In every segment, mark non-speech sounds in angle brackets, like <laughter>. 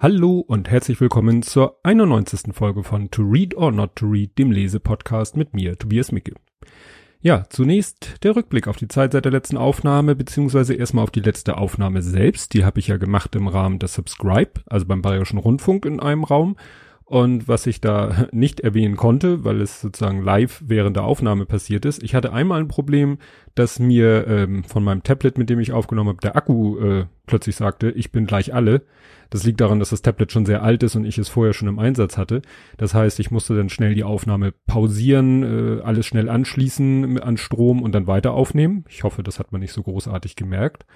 Hallo und herzlich willkommen zur 91. Folge von To Read or Not to Read, dem Lesepodcast mit mir, Tobias Micke. Ja, zunächst der Rückblick auf die Zeit seit der letzten Aufnahme, beziehungsweise erstmal auf die letzte Aufnahme selbst. Die habe ich ja gemacht im Rahmen des Subscribe, also beim Bayerischen Rundfunk in einem Raum. Und was ich da <laughs> nicht erwähnen konnte, weil es sozusagen live während der Aufnahme passiert ist, ich hatte einmal ein Problem, dass mir ähm, von meinem Tablet, mit dem ich aufgenommen habe, der Akku äh, plötzlich sagte, ich bin gleich alle. Das liegt daran, dass das Tablet schon sehr alt ist und ich es vorher schon im Einsatz hatte. Das heißt, ich musste dann schnell die Aufnahme pausieren, äh, alles schnell anschließen an Strom und dann weiter aufnehmen. Ich hoffe, das hat man nicht so großartig gemerkt.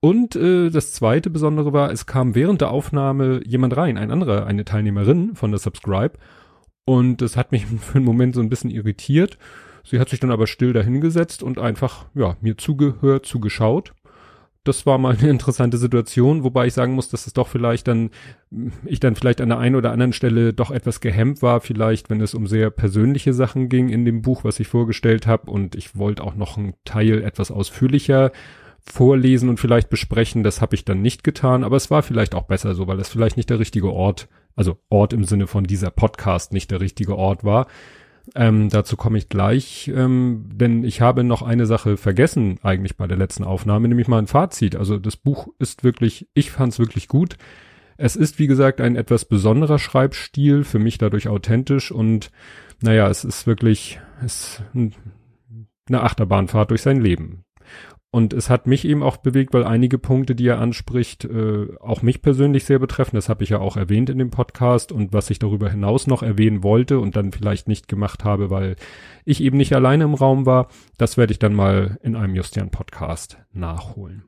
Und äh, das zweite Besondere war, es kam während der Aufnahme jemand rein, ein anderer, eine Teilnehmerin von der Subscribe. Und das hat mich <laughs> für einen Moment so ein bisschen irritiert. Sie hat sich dann aber still dahingesetzt und einfach, ja, mir zugehört, zugeschaut. Das war mal eine interessante Situation, wobei ich sagen muss, dass es doch vielleicht dann, ich dann vielleicht an der einen oder anderen Stelle doch etwas gehemmt war, vielleicht, wenn es um sehr persönliche Sachen ging in dem Buch, was ich vorgestellt habe. Und ich wollte auch noch einen Teil etwas ausführlicher vorlesen und vielleicht besprechen. Das habe ich dann nicht getan, aber es war vielleicht auch besser so, weil es vielleicht nicht der richtige Ort, also Ort im Sinne von dieser Podcast nicht der richtige Ort war. Ähm, dazu komme ich gleich, ähm, denn ich habe noch eine Sache vergessen eigentlich bei der letzten Aufnahme, nämlich mal ein Fazit. Also das Buch ist wirklich, ich fand es wirklich gut. Es ist, wie gesagt, ein etwas besonderer Schreibstil, für mich dadurch authentisch und naja, es ist wirklich es eine Achterbahnfahrt durch sein Leben. Und es hat mich eben auch bewegt, weil einige Punkte, die er anspricht, äh, auch mich persönlich sehr betreffen. Das habe ich ja auch erwähnt in dem Podcast. Und was ich darüber hinaus noch erwähnen wollte und dann vielleicht nicht gemacht habe, weil ich eben nicht alleine im Raum war, das werde ich dann mal in einem Justian-Podcast nachholen.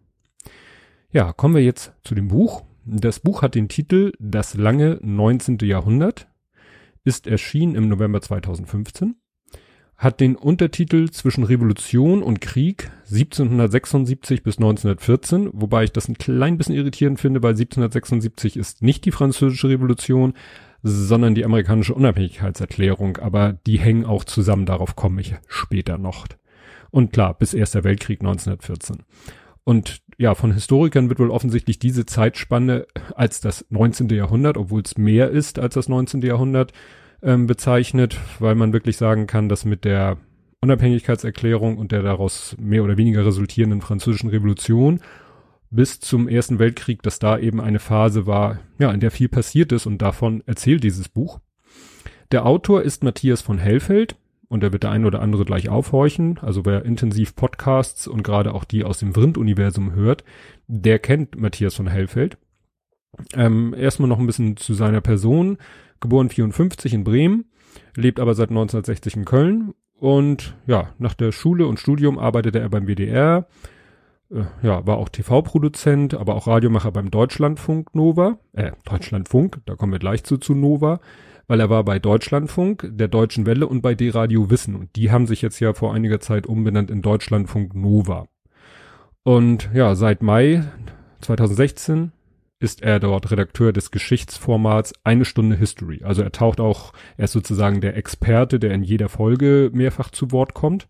Ja, kommen wir jetzt zu dem Buch. Das Buch hat den Titel Das lange 19. Jahrhundert, ist erschienen im November 2015 hat den Untertitel zwischen Revolution und Krieg 1776 bis 1914, wobei ich das ein klein bisschen irritierend finde, weil 1776 ist nicht die französische Revolution, sondern die amerikanische Unabhängigkeitserklärung, aber die hängen auch zusammen, darauf komme ich später noch. Und klar, bis Erster Weltkrieg 1914. Und ja, von Historikern wird wohl offensichtlich diese Zeitspanne als das 19. Jahrhundert, obwohl es mehr ist als das 19. Jahrhundert, ähm, bezeichnet, weil man wirklich sagen kann, dass mit der Unabhängigkeitserklärung und der daraus mehr oder weniger resultierenden französischen Revolution bis zum Ersten Weltkrieg, dass da eben eine Phase war, ja, in der viel passiert ist und davon erzählt dieses Buch. Der Autor ist Matthias von Hellfeld und da wird der ein oder andere gleich aufhorchen. Also wer intensiv Podcasts und gerade auch die aus dem Vrind-Universum hört, der kennt Matthias von Hellfeld. Ähm, erstmal noch ein bisschen zu seiner Person geboren 54 in Bremen, lebt aber seit 1960 in Köln und ja, nach der Schule und Studium arbeitete er beim WDR, äh, ja, war auch TV-Produzent, aber auch Radiomacher beim Deutschlandfunk Nova, äh, Deutschlandfunk, da kommen wir gleich zu, zu Nova, weil er war bei Deutschlandfunk, der Deutschen Welle und bei D-Radio Wissen und die haben sich jetzt ja vor einiger Zeit umbenannt in Deutschlandfunk Nova. Und ja, seit Mai 2016 ist er dort Redakteur des Geschichtsformats Eine Stunde History. Also er taucht auch, er ist sozusagen der Experte, der in jeder Folge mehrfach zu Wort kommt.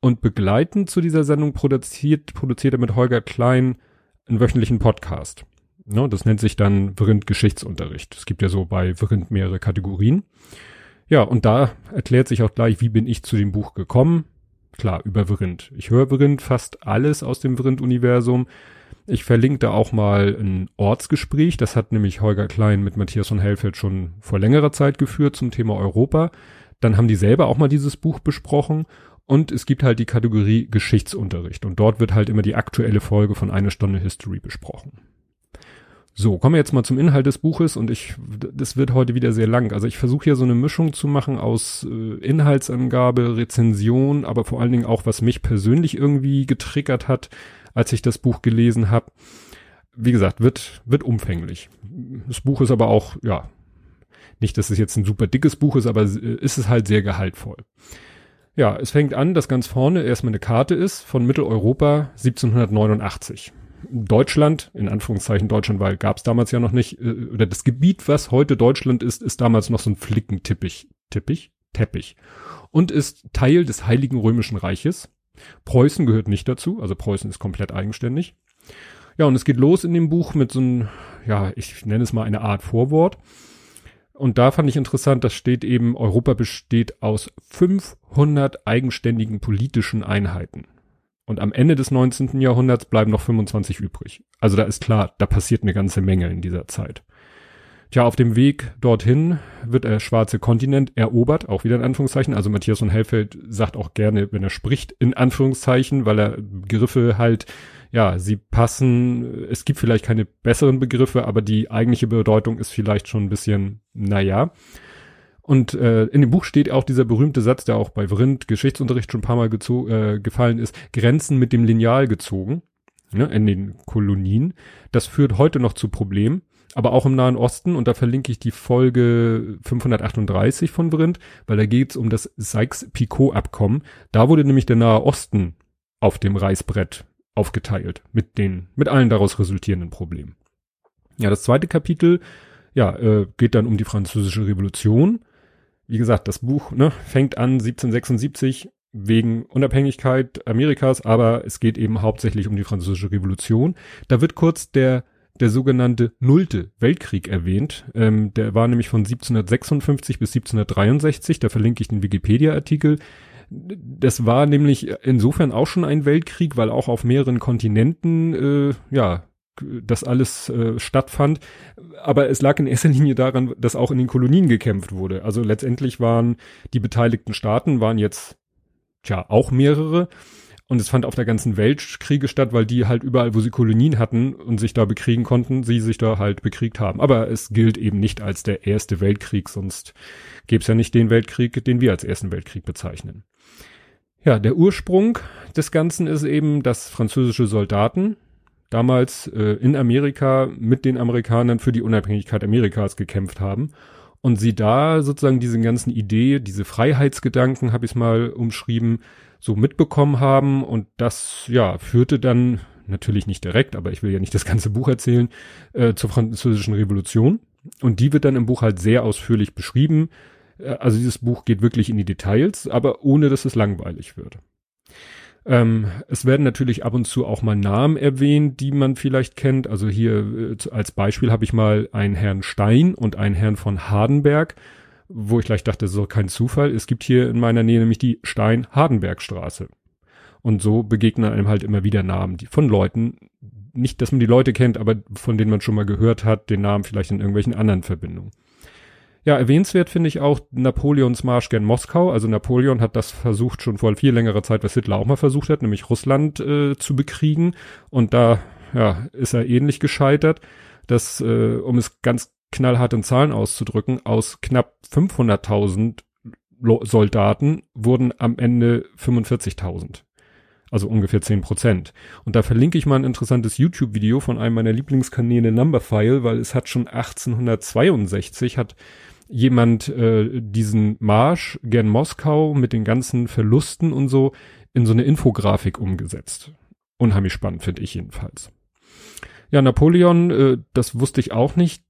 Und begleitend zu dieser Sendung produziert, produziert er mit Holger Klein einen wöchentlichen Podcast. Ne, das nennt sich dann Vrind Geschichtsunterricht. Es gibt ja so bei Vrind mehrere Kategorien. Ja, und da erklärt sich auch gleich, wie bin ich zu dem Buch gekommen. Klar, über Vrind. Ich höre Vrind fast alles aus dem Vrind-Universum. Ich verlinke da auch mal ein Ortsgespräch. Das hat nämlich Holger Klein mit Matthias von Hellfeld schon vor längerer Zeit geführt zum Thema Europa. Dann haben die selber auch mal dieses Buch besprochen. Und es gibt halt die Kategorie Geschichtsunterricht. Und dort wird halt immer die aktuelle Folge von einer Stunde History besprochen. So, kommen wir jetzt mal zum Inhalt des Buches und ich, das wird heute wieder sehr lang. Also ich versuche hier so eine Mischung zu machen aus äh, Inhaltsangabe, Rezension, aber vor allen Dingen auch, was mich persönlich irgendwie getriggert hat, als ich das Buch gelesen habe. Wie gesagt, wird, wird umfänglich. Das Buch ist aber auch, ja, nicht, dass es jetzt ein super dickes Buch ist, aber ist es halt sehr gehaltvoll. Ja, es fängt an, dass ganz vorne erstmal eine Karte ist von Mitteleuropa 1789. Deutschland, in Anführungszeichen Deutschland, weil gab es damals ja noch nicht, äh, oder das Gebiet, was heute Deutschland ist, ist damals noch so ein Flickenteppich, Teppich, Teppich und ist Teil des Heiligen Römischen Reiches. Preußen gehört nicht dazu, also Preußen ist komplett eigenständig. Ja, und es geht los in dem Buch mit so einem, ja, ich nenne es mal eine Art Vorwort. Und da fand ich interessant, das steht eben, Europa besteht aus 500 eigenständigen politischen Einheiten. Und am Ende des 19. Jahrhunderts bleiben noch 25 übrig. Also da ist klar, da passiert eine ganze Menge in dieser Zeit. Tja, auf dem Weg dorthin wird der schwarze Kontinent erobert, auch wieder in Anführungszeichen. Also Matthias von Hellfeld sagt auch gerne, wenn er spricht, in Anführungszeichen, weil er Begriffe halt, ja, sie passen. Es gibt vielleicht keine besseren Begriffe, aber die eigentliche Bedeutung ist vielleicht schon ein bisschen, naja. Und äh, in dem Buch steht auch dieser berühmte Satz, der auch bei Vrind Geschichtsunterricht schon ein paar Mal äh, gefallen ist, Grenzen mit dem Lineal gezogen, ne, in den Kolonien. Das führt heute noch zu Problemen aber auch im Nahen Osten und da verlinke ich die Folge 538 von Vrind, weil da geht's um das Sykes-Picot-Abkommen. Da wurde nämlich der Nahe Osten auf dem Reißbrett aufgeteilt mit den, mit allen daraus resultierenden Problemen. Ja, das zweite Kapitel, ja, äh, geht dann um die französische Revolution. Wie gesagt, das Buch ne, fängt an 1776 wegen Unabhängigkeit Amerikas, aber es geht eben hauptsächlich um die französische Revolution. Da wird kurz der der sogenannte Nullte Weltkrieg erwähnt. Ähm, der war nämlich von 1756 bis 1763. Da verlinke ich den Wikipedia-Artikel. Das war nämlich insofern auch schon ein Weltkrieg, weil auch auf mehreren Kontinenten, äh, ja, das alles äh, stattfand. Aber es lag in erster Linie daran, dass auch in den Kolonien gekämpft wurde. Also letztendlich waren die beteiligten Staaten, waren jetzt, tja, auch mehrere. Und es fand auf der ganzen Welt Kriege statt, weil die halt überall, wo sie Kolonien hatten und sich da bekriegen konnten, sie sich da halt bekriegt haben. Aber es gilt eben nicht als der erste Weltkrieg, sonst gäbe es ja nicht den Weltkrieg, den wir als ersten Weltkrieg bezeichnen. Ja, der Ursprung des Ganzen ist eben, dass französische Soldaten damals äh, in Amerika mit den Amerikanern für die Unabhängigkeit Amerikas gekämpft haben und sie da sozusagen diese ganzen Idee, diese Freiheitsgedanken, habe ich mal umschrieben, so mitbekommen haben und das ja führte dann natürlich nicht direkt, aber ich will ja nicht das ganze Buch erzählen äh, zur französischen Revolution und die wird dann im Buch halt sehr ausführlich beschrieben. Äh, also dieses Buch geht wirklich in die Details, aber ohne dass es langweilig wird. Ähm, es werden natürlich ab und zu auch mal Namen erwähnt, die man vielleicht kennt. Also hier äh, als Beispiel habe ich mal einen Herrn Stein und einen Herrn von Hardenberg wo ich gleich dachte, das ist doch kein Zufall. Es gibt hier in meiner Nähe nämlich die Stein-Hardenberg-Straße. Und so begegnen einem halt immer wieder Namen die, von Leuten. Nicht, dass man die Leute kennt, aber von denen man schon mal gehört hat, den Namen vielleicht in irgendwelchen anderen Verbindungen. Ja, erwähnenswert finde ich auch Napoleons Marsch gen Moskau. Also Napoleon hat das versucht schon vor viel längerer Zeit, was Hitler auch mal versucht hat, nämlich Russland äh, zu bekriegen. Und da ja, ist er ähnlich gescheitert. dass, äh, um es ganz knallhart in Zahlen auszudrücken, aus knapp 500.000 Soldaten wurden am Ende 45.000. Also ungefähr 10 Prozent. Und da verlinke ich mal ein interessantes YouTube-Video von einem meiner Lieblingskanäle Numberphile, weil es hat schon 1862 hat jemand äh, diesen Marsch gern Moskau mit den ganzen Verlusten und so in so eine Infografik umgesetzt. Unheimlich spannend, finde ich jedenfalls. Ja, Napoleon, äh, das wusste ich auch nicht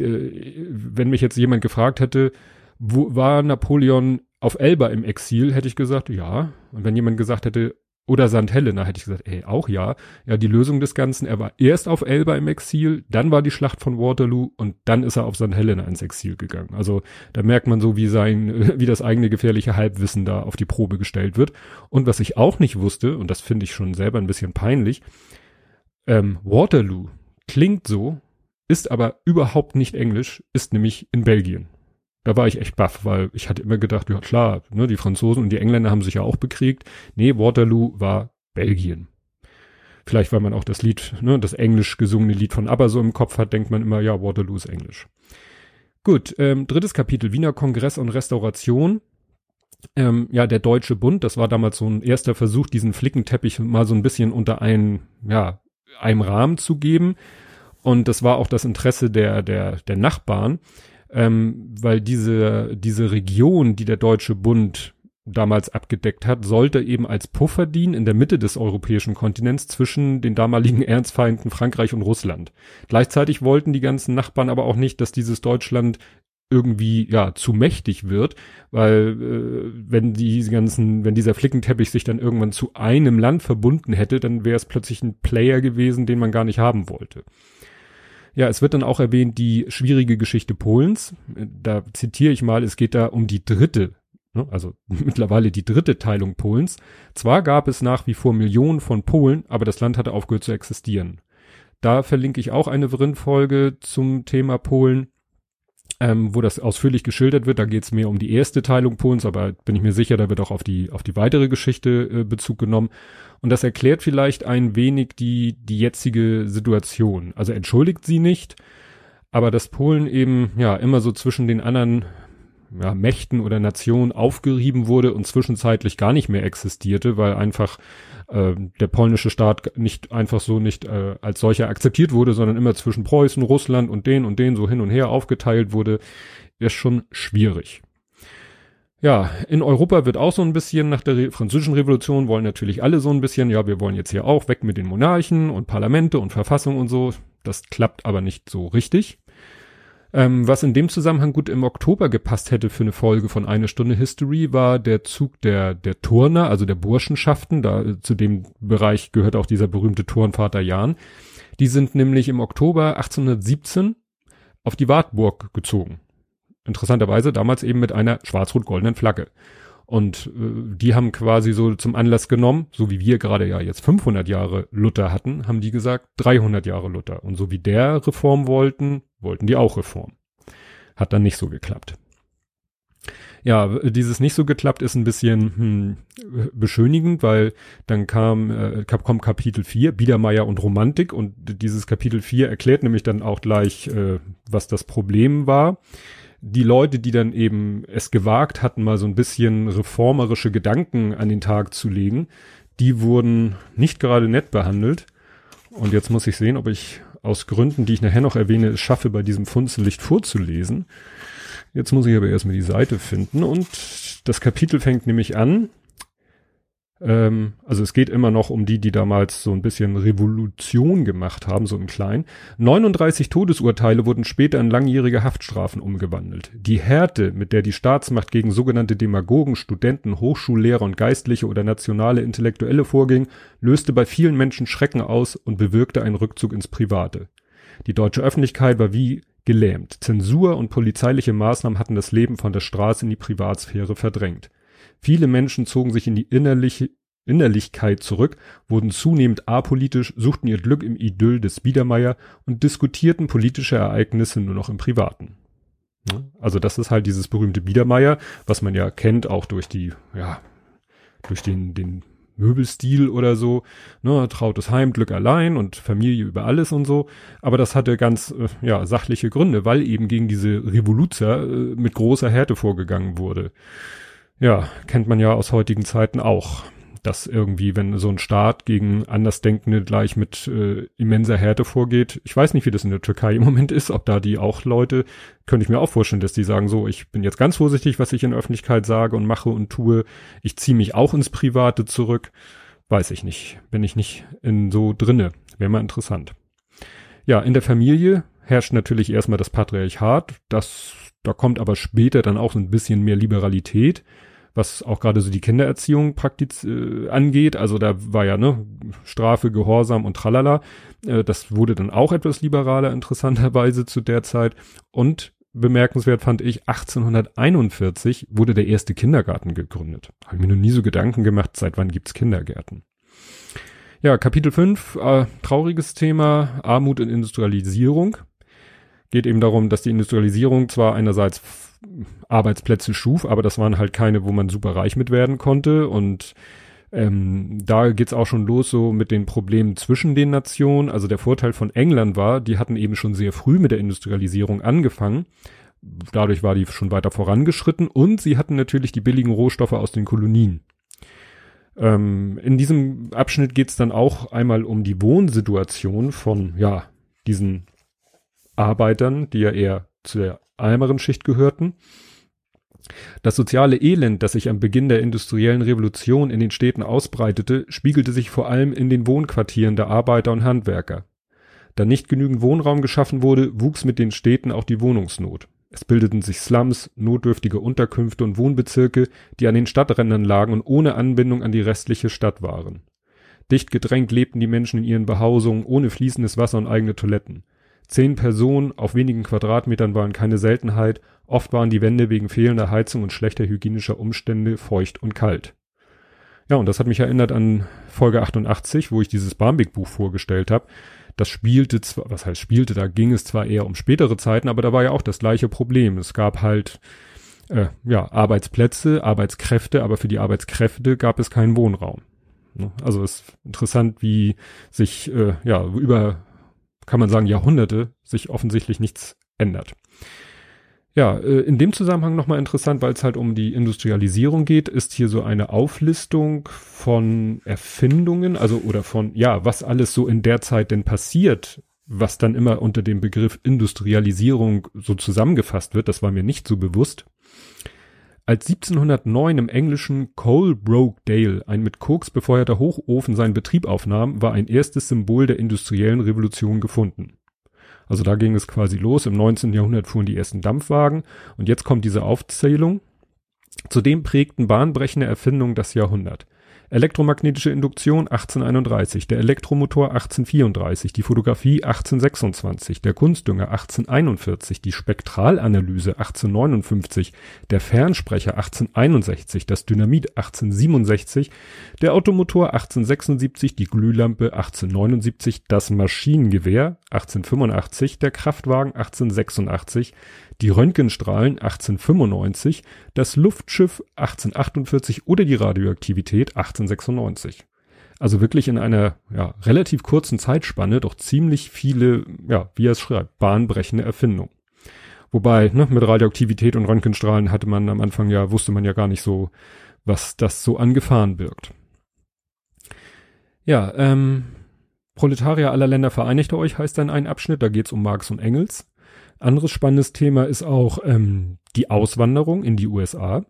äh, wenn mich jetzt jemand gefragt hätte, wo war Napoleon auf Elba im Exil, hätte ich gesagt, ja. Und wenn jemand gesagt hätte, oder St. Helena, hätte ich gesagt, ey, auch ja. Ja, die Lösung des Ganzen, er war erst auf Elba im Exil, dann war die Schlacht von Waterloo und dann ist er auf St. Helena ins Exil gegangen. Also da merkt man so, wie sein, <laughs> wie das eigene gefährliche Halbwissen da auf die Probe gestellt wird. Und was ich auch nicht wusste, und das finde ich schon selber ein bisschen peinlich, ähm, Waterloo klingt so, ist aber überhaupt nicht Englisch, ist nämlich in Belgien. Da war ich echt baff, weil ich hatte immer gedacht, ja klar, ne, die Franzosen und die Engländer haben sich ja auch bekriegt. Nee, Waterloo war Belgien. Vielleicht, weil man auch das Lied, ne, das englisch gesungene Lied von ABBA so im Kopf hat, denkt man immer, ja, Waterloo ist Englisch. Gut, ähm, drittes Kapitel, Wiener Kongress und Restauration. Ähm, ja, der Deutsche Bund, das war damals so ein erster Versuch, diesen Flickenteppich mal so ein bisschen unter einen, ja, einem Rahmen zu geben. Und das war auch das Interesse der, der, der Nachbarn, ähm, weil diese, diese Region, die der Deutsche Bund damals abgedeckt hat, sollte eben als Puffer dienen in der Mitte des europäischen Kontinents zwischen den damaligen <laughs> Ernstfeinden Frankreich und Russland. Gleichzeitig wollten die ganzen Nachbarn aber auch nicht, dass dieses Deutschland irgendwie ja zu mächtig wird, weil äh, wenn die ganzen, wenn dieser Flickenteppich sich dann irgendwann zu einem Land verbunden hätte, dann wäre es plötzlich ein Player gewesen, den man gar nicht haben wollte. Ja, es wird dann auch erwähnt die schwierige Geschichte Polens. Da zitiere ich mal, es geht da um die dritte, ne, also <laughs> mittlerweile die dritte Teilung Polens. Zwar gab es nach wie vor Millionen von Polen, aber das Land hatte aufgehört zu existieren. Da verlinke ich auch eine Vrin-Folge zum Thema Polen ähm, wo das ausführlich geschildert wird. Da geht es mehr um die erste Teilung Polens, aber bin ich mir sicher, da wird auch auf die auf die weitere Geschichte äh, Bezug genommen. Und das erklärt vielleicht ein wenig die die jetzige Situation. Also entschuldigt sie nicht, aber dass Polen eben ja immer so zwischen den anderen ja, Mächten oder Nationen aufgerieben wurde und zwischenzeitlich gar nicht mehr existierte, weil einfach äh, der polnische Staat nicht einfach so nicht äh, als solcher akzeptiert wurde, sondern immer zwischen Preußen, Russland und den und den so hin und her aufgeteilt wurde, ist schon schwierig. Ja, in Europa wird auch so ein bisschen nach der Re französischen Revolution wollen natürlich alle so ein bisschen, ja, wir wollen jetzt hier auch weg mit den Monarchen und Parlamente und Verfassung und so. Das klappt aber nicht so richtig. Ähm, was in dem Zusammenhang gut im Oktober gepasst hätte für eine Folge von eine Stunde History, war der Zug der, der Turner, also der Burschenschaften. Da äh, zu dem Bereich gehört auch dieser berühmte Turnvater Jan. Die sind nämlich im Oktober 1817 auf die Wartburg gezogen. Interessanterweise damals eben mit einer schwarz-rot-goldenen Flagge. Und äh, die haben quasi so zum Anlass genommen, so wie wir gerade ja jetzt 500 Jahre Luther hatten, haben die gesagt 300 Jahre Luther. Und so wie der Reform wollten, wollten die auch Reform. Hat dann nicht so geklappt. Ja, dieses nicht so geklappt ist ein bisschen hm, beschönigend, weil dann kam, äh, kommt Kapitel 4, Biedermeier und Romantik und dieses Kapitel 4 erklärt nämlich dann auch gleich, äh, was das Problem war die Leute, die dann eben es gewagt hatten, mal so ein bisschen reformerische Gedanken an den Tag zu legen, die wurden nicht gerade nett behandelt. Und jetzt muss ich sehen, ob ich aus Gründen, die ich nachher noch erwähne, es schaffe, bei diesem Funzenlicht vorzulesen. Jetzt muss ich aber erstmal die Seite finden und das Kapitel fängt nämlich an ähm, also es geht immer noch um die, die damals so ein bisschen Revolution gemacht haben, so im Kleinen. 39 Todesurteile wurden später in langjährige Haftstrafen umgewandelt. Die Härte, mit der die Staatsmacht gegen sogenannte Demagogen, Studenten, Hochschullehrer und Geistliche oder nationale Intellektuelle vorging, löste bei vielen Menschen Schrecken aus und bewirkte einen Rückzug ins Private. Die deutsche Öffentlichkeit war wie gelähmt. Zensur und polizeiliche Maßnahmen hatten das Leben von der Straße in die Privatsphäre verdrängt. Viele Menschen zogen sich in die innerliche Innerlichkeit zurück, wurden zunehmend apolitisch, suchten ihr Glück im Idyll des Biedermeier und diskutierten politische Ereignisse nur noch im Privaten. Also das ist halt dieses berühmte Biedermeier, was man ja kennt, auch durch die, ja, durch den, den Möbelstil oder so, ne, trautes Heim, Glück allein und Familie über alles und so. Aber das hatte ganz, äh, ja, sachliche Gründe, weil eben gegen diese Revoluzer äh, mit großer Härte vorgegangen wurde. Ja, kennt man ja aus heutigen Zeiten auch. Dass irgendwie, wenn so ein Staat gegen Andersdenkende gleich mit äh, immenser Härte vorgeht. Ich weiß nicht, wie das in der Türkei im Moment ist, ob da die auch Leute, könnte ich mir auch vorstellen, dass die sagen so, ich bin jetzt ganz vorsichtig, was ich in der Öffentlichkeit sage und mache und tue. Ich ziehe mich auch ins Private zurück. Weiß ich nicht. Bin ich nicht in so drinne. Wäre mal interessant. Ja, in der Familie herrscht natürlich erstmal das Patriarchat. Das, da kommt aber später dann auch so ein bisschen mehr Liberalität was auch gerade so die Kindererziehung praktiz äh, angeht. Also da war ja ne Strafe, Gehorsam und Tralala. Äh, das wurde dann auch etwas liberaler <laughs> interessanterweise zu der Zeit. Und bemerkenswert fand ich, 1841 wurde der erste Kindergarten gegründet. Habe mir noch nie so Gedanken gemacht, seit wann gibt's Kindergärten. Ja, Kapitel 5, äh, trauriges Thema, Armut und Industrialisierung. Geht eben darum, dass die Industrialisierung zwar einerseits Arbeitsplätze schuf, aber das waren halt keine, wo man super reich mit werden konnte und ähm, da geht's auch schon los so mit den Problemen zwischen den Nationen. Also der Vorteil von England war, die hatten eben schon sehr früh mit der Industrialisierung angefangen. Dadurch war die schon weiter vorangeschritten und sie hatten natürlich die billigen Rohstoffe aus den Kolonien. Ähm, in diesem Abschnitt geht's dann auch einmal um die Wohnsituation von, ja, diesen Arbeitern, die ja eher zu der ärmeren Schicht gehörten. Das soziale Elend, das sich am Beginn der industriellen Revolution in den Städten ausbreitete, spiegelte sich vor allem in den Wohnquartieren der Arbeiter und Handwerker. Da nicht genügend Wohnraum geschaffen wurde, wuchs mit den Städten auch die Wohnungsnot. Es bildeten sich Slums, notdürftige Unterkünfte und Wohnbezirke, die an den Stadträndern lagen und ohne Anbindung an die restliche Stadt waren. Dicht gedrängt lebten die Menschen in ihren Behausungen ohne fließendes Wasser und eigene Toiletten. Zehn Personen auf wenigen Quadratmetern waren keine Seltenheit, oft waren die Wände wegen fehlender Heizung und schlechter hygienischer Umstände feucht und kalt. Ja, und das hat mich erinnert an Folge 88, wo ich dieses Barmbek-Buch vorgestellt habe. Das spielte zwar, was heißt spielte, da ging es zwar eher um spätere Zeiten, aber da war ja auch das gleiche Problem. Es gab halt äh, ja Arbeitsplätze, Arbeitskräfte, aber für die Arbeitskräfte gab es keinen Wohnraum. Ne? Also es ist interessant, wie sich äh, ja über kann man sagen Jahrhunderte sich offensichtlich nichts ändert. Ja, äh, in dem Zusammenhang nochmal interessant, weil es halt um die Industrialisierung geht, ist hier so eine Auflistung von Erfindungen, also oder von, ja, was alles so in der Zeit denn passiert, was dann immer unter dem Begriff Industrialisierung so zusammengefasst wird, das war mir nicht so bewusst. Als 1709 im englischen Coalbrokedale ein mit Koks befeuerter Hochofen seinen Betrieb aufnahm, war ein erstes Symbol der industriellen Revolution gefunden. Also da ging es quasi los. Im 19. Jahrhundert fuhren die ersten Dampfwagen und jetzt kommt diese Aufzählung. Zudem prägten bahnbrechende Erfindungen das Jahrhundert. Elektromagnetische Induktion 1831, der Elektromotor 1834, die Fotografie 1826, der Kunstdünger 1841, die Spektralanalyse 1859, der Fernsprecher 1861, das Dynamit 1867, der Automotor 1876, die Glühlampe 1879, das Maschinengewehr 1885, der Kraftwagen 1886, die Röntgenstrahlen 1895, das Luftschiff 1848 oder die Radioaktivität 1896. Also wirklich in einer ja, relativ kurzen Zeitspanne doch ziemlich viele, ja, wie er es schreibt, bahnbrechende Erfindungen. Wobei, ne, mit Radioaktivität und Röntgenstrahlen hatte man am Anfang ja, wusste man ja gar nicht so, was das so an Gefahren birgt. Ja, ähm, Proletarier aller Länder vereinigte euch heißt dann ein Abschnitt, da geht's um Marx und Engels. Anderes spannendes Thema ist auch ähm, die Auswanderung in die USA.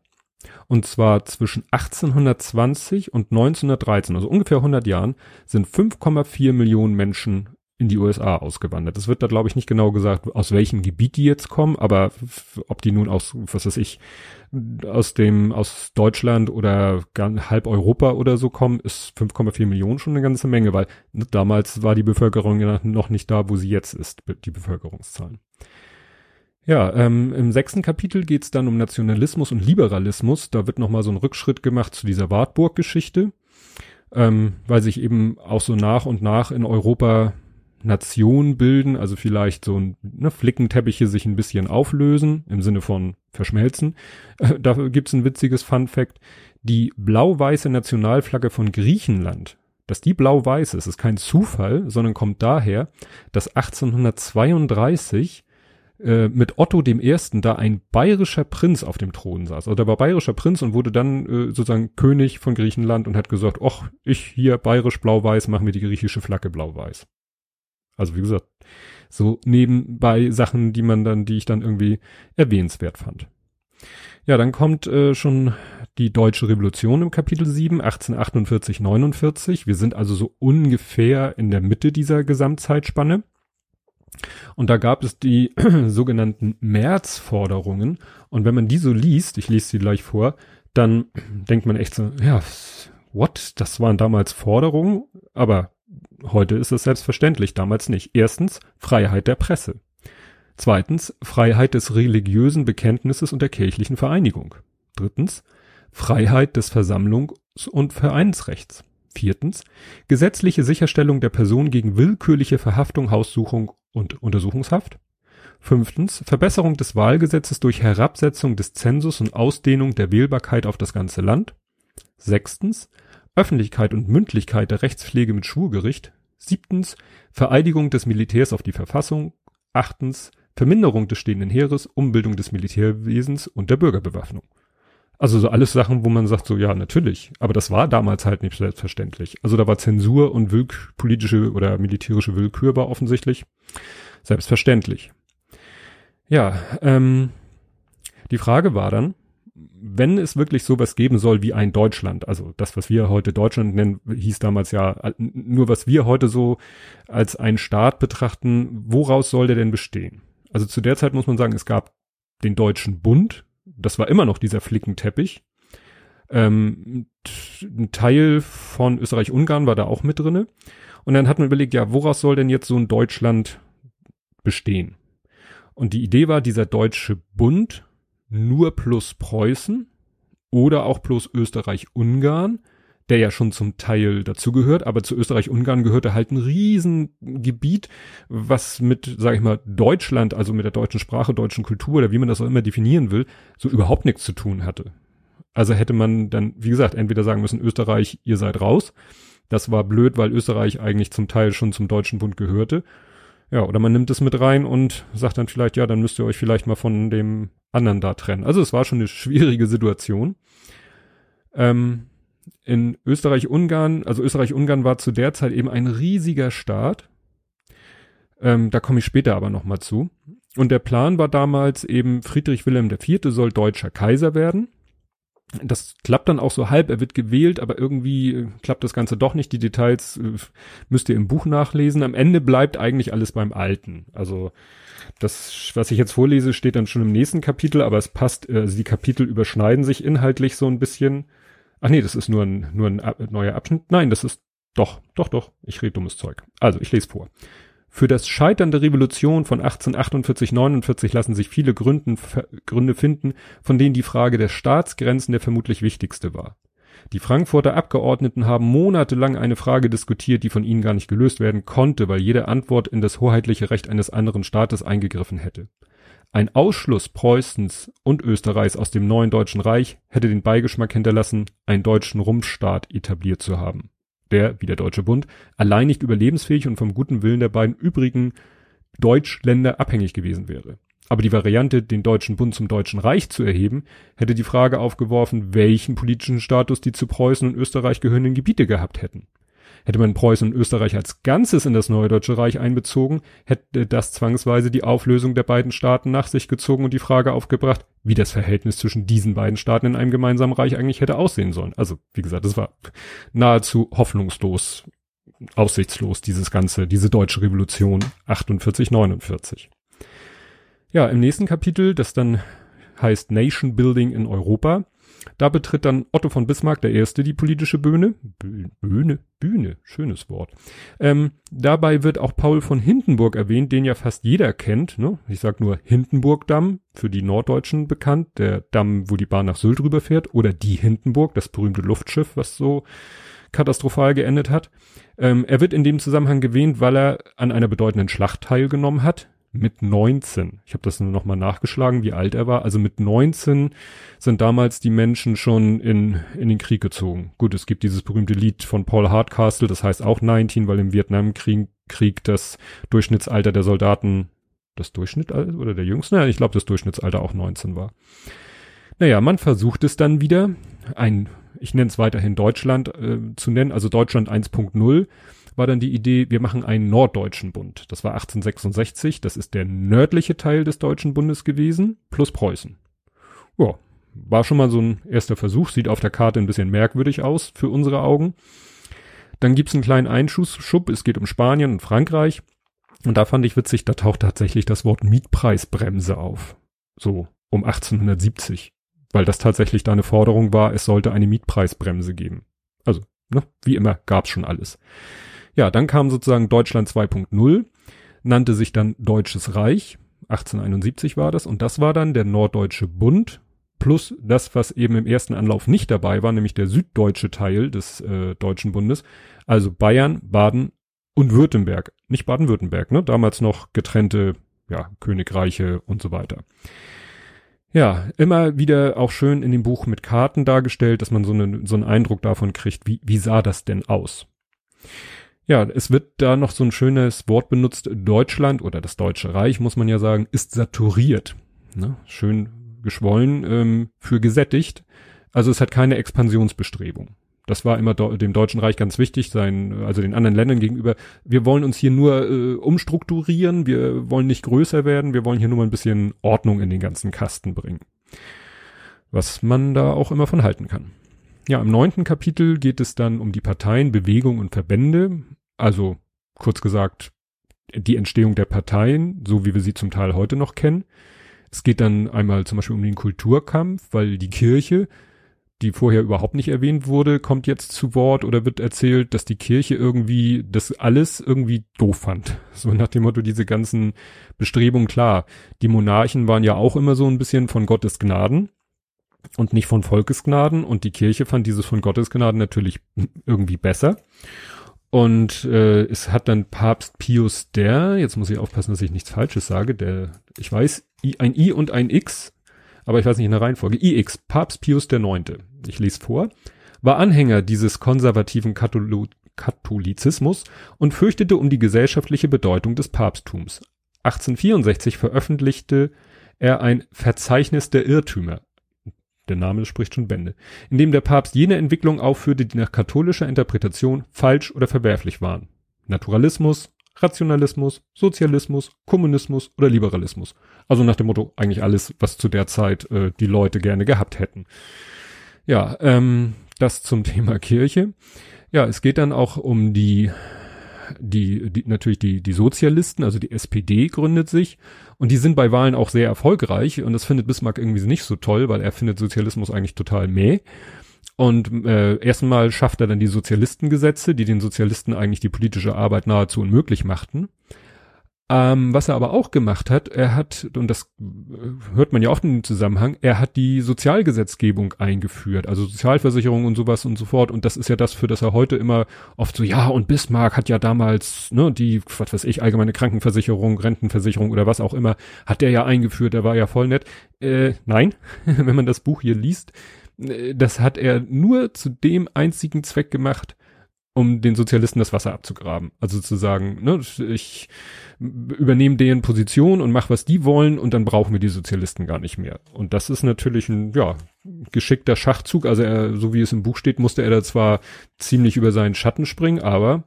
Und zwar zwischen 1820 und 1913, also ungefähr 100 Jahren, sind 5,4 Millionen Menschen in die USA ausgewandert. Es wird da, glaube ich, nicht genau gesagt, aus welchem Gebiet die jetzt kommen, aber ob die nun aus, was weiß ich, aus dem, aus Deutschland oder halb Europa oder so kommen, ist 5,4 Millionen schon eine ganze Menge, weil damals war die Bevölkerung noch nicht da, wo sie jetzt ist, die Bevölkerungszahlen. Ja, ähm, im sechsten Kapitel geht's dann um Nationalismus und Liberalismus. Da wird nochmal so ein Rückschritt gemacht zu dieser Wartburg-Geschichte, ähm, weil sich eben auch so nach und nach in Europa Nationen bilden, also vielleicht so ein ne, Flickenteppiche sich ein bisschen auflösen, im Sinne von verschmelzen. Äh, <laughs> da gibt's ein witziges Fun Fact. Die blau-weiße Nationalflagge von Griechenland, dass die blau-weiß ist, ist kein Zufall, sondern kommt daher, dass 1832 äh, mit Otto dem Ersten da ein bayerischer Prinz auf dem Thron saß. Also der war bayerischer Prinz und wurde dann äh, sozusagen König von Griechenland und hat gesagt, ach, ich hier bayerisch blau-weiß, machen wir die griechische Flagge blau-weiß. Also wie gesagt, so nebenbei Sachen, die man dann, die ich dann irgendwie erwähnenswert fand. Ja, dann kommt äh, schon die Deutsche Revolution im Kapitel 7, 1848, 49. Wir sind also so ungefähr in der Mitte dieser Gesamtzeitspanne. Und da gab es die <clears throat> sogenannten Märzforderungen. Und wenn man die so liest, ich lese sie gleich vor, dann <clears throat> denkt man echt so, ja, what? Das waren damals Forderungen, aber heute ist es selbstverständlich, damals nicht. Erstens, Freiheit der Presse. Zweitens, Freiheit des religiösen Bekenntnisses und der kirchlichen Vereinigung. Drittens, Freiheit des Versammlungs- und Vereinsrechts. Viertens, gesetzliche Sicherstellung der Person gegen willkürliche Verhaftung, Haussuchung und Untersuchungshaft. Fünftens, Verbesserung des Wahlgesetzes durch Herabsetzung des Zensus und Ausdehnung der Wählbarkeit auf das ganze Land. Sechstens, Öffentlichkeit und Mündlichkeit der Rechtspflege mit Schwurgericht. Siebtens, Vereidigung des Militärs auf die Verfassung. Achtens, Verminderung des stehenden Heeres, Umbildung des Militärwesens und der Bürgerbewaffnung. Also so alles Sachen, wo man sagt so, ja, natürlich. Aber das war damals halt nicht selbstverständlich. Also da war Zensur und Willk politische oder militärische Willkür war offensichtlich selbstverständlich. Ja, ähm, die Frage war dann, wenn es wirklich sowas geben soll wie ein Deutschland, also das, was wir heute Deutschland nennen, hieß damals ja nur, was wir heute so als einen Staat betrachten, woraus soll der denn bestehen? Also zu der Zeit muss man sagen, es gab den Deutschen Bund. Das war immer noch dieser Flickenteppich. Ähm, ein Teil von Österreich-Ungarn war da auch mit drinne. Und dann hat man überlegt, ja, woraus soll denn jetzt so ein Deutschland bestehen? Und die Idee war, dieser deutsche Bund nur plus Preußen oder auch plus Österreich-Ungarn, der ja schon zum Teil dazugehört, aber zu Österreich-Ungarn gehörte halt ein Riesengebiet, was mit, sag ich mal, Deutschland, also mit der deutschen Sprache, deutschen Kultur oder wie man das auch immer definieren will, so überhaupt nichts zu tun hatte. Also hätte man dann, wie gesagt, entweder sagen müssen, Österreich, ihr seid raus. Das war blöd, weil Österreich eigentlich zum Teil schon zum Deutschen Bund gehörte. Ja, oder man nimmt es mit rein und sagt dann vielleicht, ja, dann müsst ihr euch vielleicht mal von dem anderen da trennen. Also es war schon eine schwierige Situation. Ähm, in Österreich-Ungarn, also Österreich-Ungarn war zu der Zeit eben ein riesiger Staat. Ähm, da komme ich später aber nochmal zu. Und der Plan war damals eben, Friedrich Wilhelm IV. soll deutscher Kaiser werden das klappt dann auch so halb, er wird gewählt, aber irgendwie äh, klappt das Ganze doch nicht. Die Details äh, müsst ihr im Buch nachlesen. Am Ende bleibt eigentlich alles beim Alten. Also das, was ich jetzt vorlese, steht dann schon im nächsten Kapitel, aber es passt, äh, also die Kapitel überschneiden sich inhaltlich so ein bisschen. Ach nee, das ist nur ein, nur ein neuer Abschnitt. Nein, das ist doch, doch, doch, ich rede dummes Zeug. Also, ich lese vor. Für das Scheitern der Revolution von 1848-49 lassen sich viele Gründen, Gründe finden, von denen die Frage der Staatsgrenzen der vermutlich wichtigste war. Die Frankfurter Abgeordneten haben monatelang eine Frage diskutiert, die von ihnen gar nicht gelöst werden konnte, weil jede Antwort in das hoheitliche Recht eines anderen Staates eingegriffen hätte. Ein Ausschluss Preußens und Österreichs aus dem neuen Deutschen Reich hätte den Beigeschmack hinterlassen, einen deutschen Rumpfstaat etabliert zu haben der, wie der Deutsche Bund, allein nicht überlebensfähig und vom guten Willen der beiden übrigen Deutschländer abhängig gewesen wäre. Aber die Variante, den Deutschen Bund zum Deutschen Reich zu erheben, hätte die Frage aufgeworfen, welchen politischen Status die zu Preußen und Österreich gehörenden Gebiete gehabt hätten. Hätte man Preußen und Österreich als Ganzes in das neue Deutsche Reich einbezogen, hätte das zwangsweise die Auflösung der beiden Staaten nach sich gezogen und die Frage aufgebracht, wie das Verhältnis zwischen diesen beiden Staaten in einem gemeinsamen Reich eigentlich hätte aussehen sollen. Also, wie gesagt, es war nahezu hoffnungslos, aussichtslos, dieses ganze, diese deutsche Revolution 48, 49. Ja, im nächsten Kapitel, das dann heißt Nation Building in Europa, da betritt dann Otto von Bismarck, der Erste, die politische Bühne. Bühne? Bühne, schönes Wort. Ähm, dabei wird auch Paul von Hindenburg erwähnt, den ja fast jeder kennt. Ne? Ich sag nur Hindenburgdamm, für die Norddeutschen bekannt, der Damm, wo die Bahn nach Sylt rüberfährt, oder die Hindenburg, das berühmte Luftschiff, was so katastrophal geendet hat. Ähm, er wird in dem Zusammenhang gewähnt, weil er an einer bedeutenden Schlacht teilgenommen hat, mit 19. Ich habe das nur nochmal nachgeschlagen, wie alt er war. Also mit 19 sind damals die Menschen schon in, in den Krieg gezogen. Gut, es gibt dieses berühmte Lied von Paul Hardcastle, das heißt auch 19, weil im Vietnamkrieg Krieg das Durchschnittsalter der Soldaten, das Durchschnittsalter oder der Jüngsten? Ja, ich glaube, das Durchschnittsalter auch 19 war. Naja, man versucht es dann wieder, ein, ich nenne es weiterhin Deutschland äh, zu nennen, also Deutschland 1.0 war dann die Idee, wir machen einen norddeutschen Bund. Das war 1866, das ist der nördliche Teil des Deutschen Bundes gewesen, plus Preußen. Ja, war schon mal so ein erster Versuch, sieht auf der Karte ein bisschen merkwürdig aus für unsere Augen. Dann gibt's einen kleinen Einschub, es geht um Spanien und Frankreich. Und da fand ich witzig, da taucht tatsächlich das Wort Mietpreisbremse auf. So um 1870. Weil das tatsächlich da eine Forderung war, es sollte eine Mietpreisbremse geben. Also, ne, wie immer gab's schon alles. Ja, dann kam sozusagen Deutschland 2.0, nannte sich dann Deutsches Reich, 1871 war das, und das war dann der Norddeutsche Bund, plus das, was eben im ersten Anlauf nicht dabei war, nämlich der süddeutsche Teil des äh, Deutschen Bundes, also Bayern, Baden und Württemberg. Nicht Baden-Württemberg, ne? Damals noch getrennte ja, Königreiche und so weiter. Ja, immer wieder auch schön in dem Buch mit Karten dargestellt, dass man so, eine, so einen Eindruck davon kriegt, wie, wie sah das denn aus? Ja, es wird da noch so ein schönes Wort benutzt. Deutschland oder das Deutsche Reich, muss man ja sagen, ist saturiert. Ne? Schön geschwollen ähm, für gesättigt. Also es hat keine Expansionsbestrebung. Das war immer dem Deutschen Reich ganz wichtig, sein, also den anderen Ländern gegenüber. Wir wollen uns hier nur äh, umstrukturieren, wir wollen nicht größer werden, wir wollen hier nur mal ein bisschen Ordnung in den ganzen Kasten bringen. Was man da auch immer von halten kann. Ja, im neunten Kapitel geht es dann um die Parteien, Bewegung und Verbände. Also kurz gesagt, die Entstehung der Parteien, so wie wir sie zum Teil heute noch kennen. Es geht dann einmal zum Beispiel um den Kulturkampf, weil die Kirche, die vorher überhaupt nicht erwähnt wurde, kommt jetzt zu Wort oder wird erzählt, dass die Kirche irgendwie das alles irgendwie doof fand. <laughs> So nach dem Motto, diese ganzen Bestrebungen, klar, die Monarchen waren ja auch immer so ein bisschen von Gottes Gnaden und nicht von Volkesgnaden und die Kirche fand dieses von Gottes Gnaden natürlich <laughs> irgendwie besser. Und äh, es hat dann Papst Pius der, jetzt muss ich aufpassen, dass ich nichts Falsches sage, der, ich weiß, ein I und ein X, aber ich weiß nicht in der Reihenfolge, IX, Papst Pius der Neunte, ich lese vor, war Anhänger dieses konservativen Katholo Katholizismus und fürchtete um die gesellschaftliche Bedeutung des Papsttums. 1864 veröffentlichte er ein Verzeichnis der Irrtümer, der Name spricht schon Bände, in dem der Papst jene Entwicklung aufführte, die nach katholischer Interpretation falsch oder verwerflich waren. Naturalismus, Rationalismus, Sozialismus, Kommunismus oder Liberalismus. Also nach dem Motto eigentlich alles, was zu der Zeit äh, die Leute gerne gehabt hätten. Ja, ähm, das zum <laughs> Thema Kirche. Ja, es geht dann auch um die die, die natürlich die, die Sozialisten, also die SPD gründet sich und die sind bei Wahlen auch sehr erfolgreich und das findet Bismarck irgendwie nicht so toll, weil er findet Sozialismus eigentlich total mäh. Und äh, erstmal schafft er dann die Sozialistengesetze, die den Sozialisten eigentlich die politische Arbeit nahezu unmöglich machten. Ähm, was er aber auch gemacht hat, er hat, und das äh, hört man ja oft in dem Zusammenhang, er hat die Sozialgesetzgebung eingeführt, also Sozialversicherung und sowas und so fort. Und das ist ja das, für das er heute immer oft so, ja, und Bismarck hat ja damals, ne, die, was weiß ich, allgemeine Krankenversicherung, Rentenversicherung oder was auch immer, hat der ja eingeführt, der war ja voll nett. Äh, nein, <laughs> wenn man das Buch hier liest, äh, das hat er nur zu dem einzigen Zweck gemacht, um den Sozialisten das Wasser abzugraben. Also zu sagen, ne, ich übernehme deren Position und mach, was die wollen und dann brauchen wir die Sozialisten gar nicht mehr. Und das ist natürlich ein, ja, geschickter Schachzug. Also er, so wie es im Buch steht, musste er da zwar ziemlich über seinen Schatten springen, aber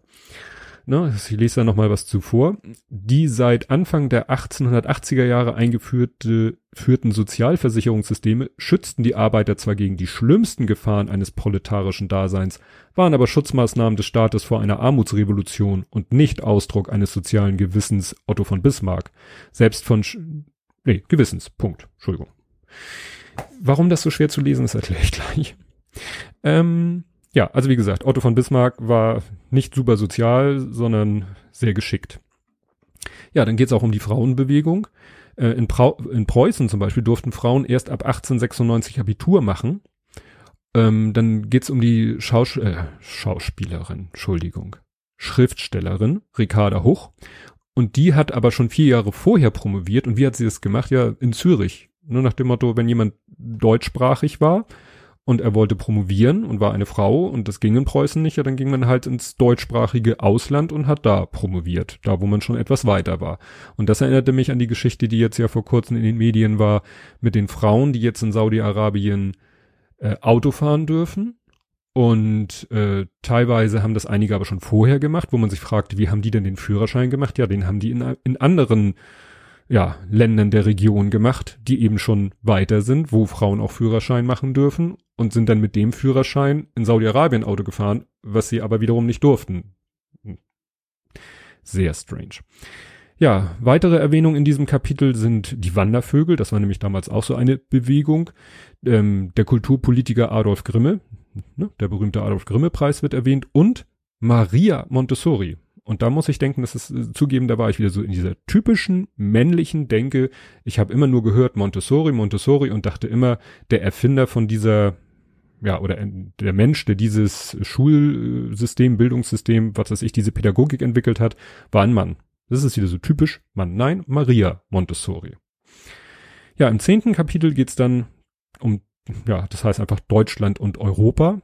ne, ich lese da nochmal was zuvor, die seit Anfang der 1880er Jahre eingeführte führten Sozialversicherungssysteme schützten die Arbeiter zwar gegen die schlimmsten Gefahren eines proletarischen Daseins, waren aber Schutzmaßnahmen des Staates vor einer Armutsrevolution und nicht Ausdruck eines sozialen Gewissens Otto von Bismarck. Selbst von, Sch nee, Gewissens, Punkt, Entschuldigung. Warum das so schwer zu lesen ist, erkläre ich gleich. Ähm, ja, also wie gesagt, Otto von Bismarck war nicht super sozial, sondern sehr geschickt. Ja, dann geht's auch um die Frauenbewegung. Äh, in, in, Preußen zum Beispiel durften Frauen erst ab 1896 Abitur machen. Ähm, dann geht's um die Schaus äh, Schauspielerin, Entschuldigung, Schriftstellerin Ricarda Hoch. Und die hat aber schon vier Jahre vorher promoviert. Und wie hat sie das gemacht? Ja, in Zürich. Nur nach dem Motto, wenn jemand deutschsprachig war, und er wollte promovieren und war eine Frau und das ging in Preußen nicht, ja, dann ging man halt ins deutschsprachige Ausland und hat da promoviert, da wo man schon etwas weiter war. Und das erinnerte mich an die Geschichte, die jetzt ja vor kurzem in den Medien war, mit den Frauen, die jetzt in Saudi-Arabien äh, Auto fahren dürfen. Und äh, teilweise haben das einige aber schon vorher gemacht, wo man sich fragt, wie haben die denn den Führerschein gemacht? Ja, den haben die in, in anderen ja, Ländern der Region gemacht, die eben schon weiter sind, wo Frauen auch Führerschein machen dürfen und sind dann mit dem Führerschein in Saudi-Arabien Auto gefahren, was sie aber wiederum nicht durften. Sehr strange. Ja, weitere Erwähnungen in diesem Kapitel sind die Wandervögel, das war nämlich damals auch so eine Bewegung. Ähm, der Kulturpolitiker Adolf Grimme, ne, der berühmte Adolf Grimme Preis wird erwähnt und Maria Montessori. Und da muss ich denken, das ist äh, zugeben, da war ich wieder so in dieser typischen männlichen Denke. Ich habe immer nur gehört Montessori, Montessori und dachte immer, der Erfinder von dieser, ja, oder der Mensch, der dieses Schulsystem, Bildungssystem, was weiß ich, diese Pädagogik entwickelt hat, war ein Mann. Das ist wieder so typisch Mann. Nein, Maria Montessori. Ja, im zehnten Kapitel geht's dann um, ja, das heißt einfach Deutschland und Europa.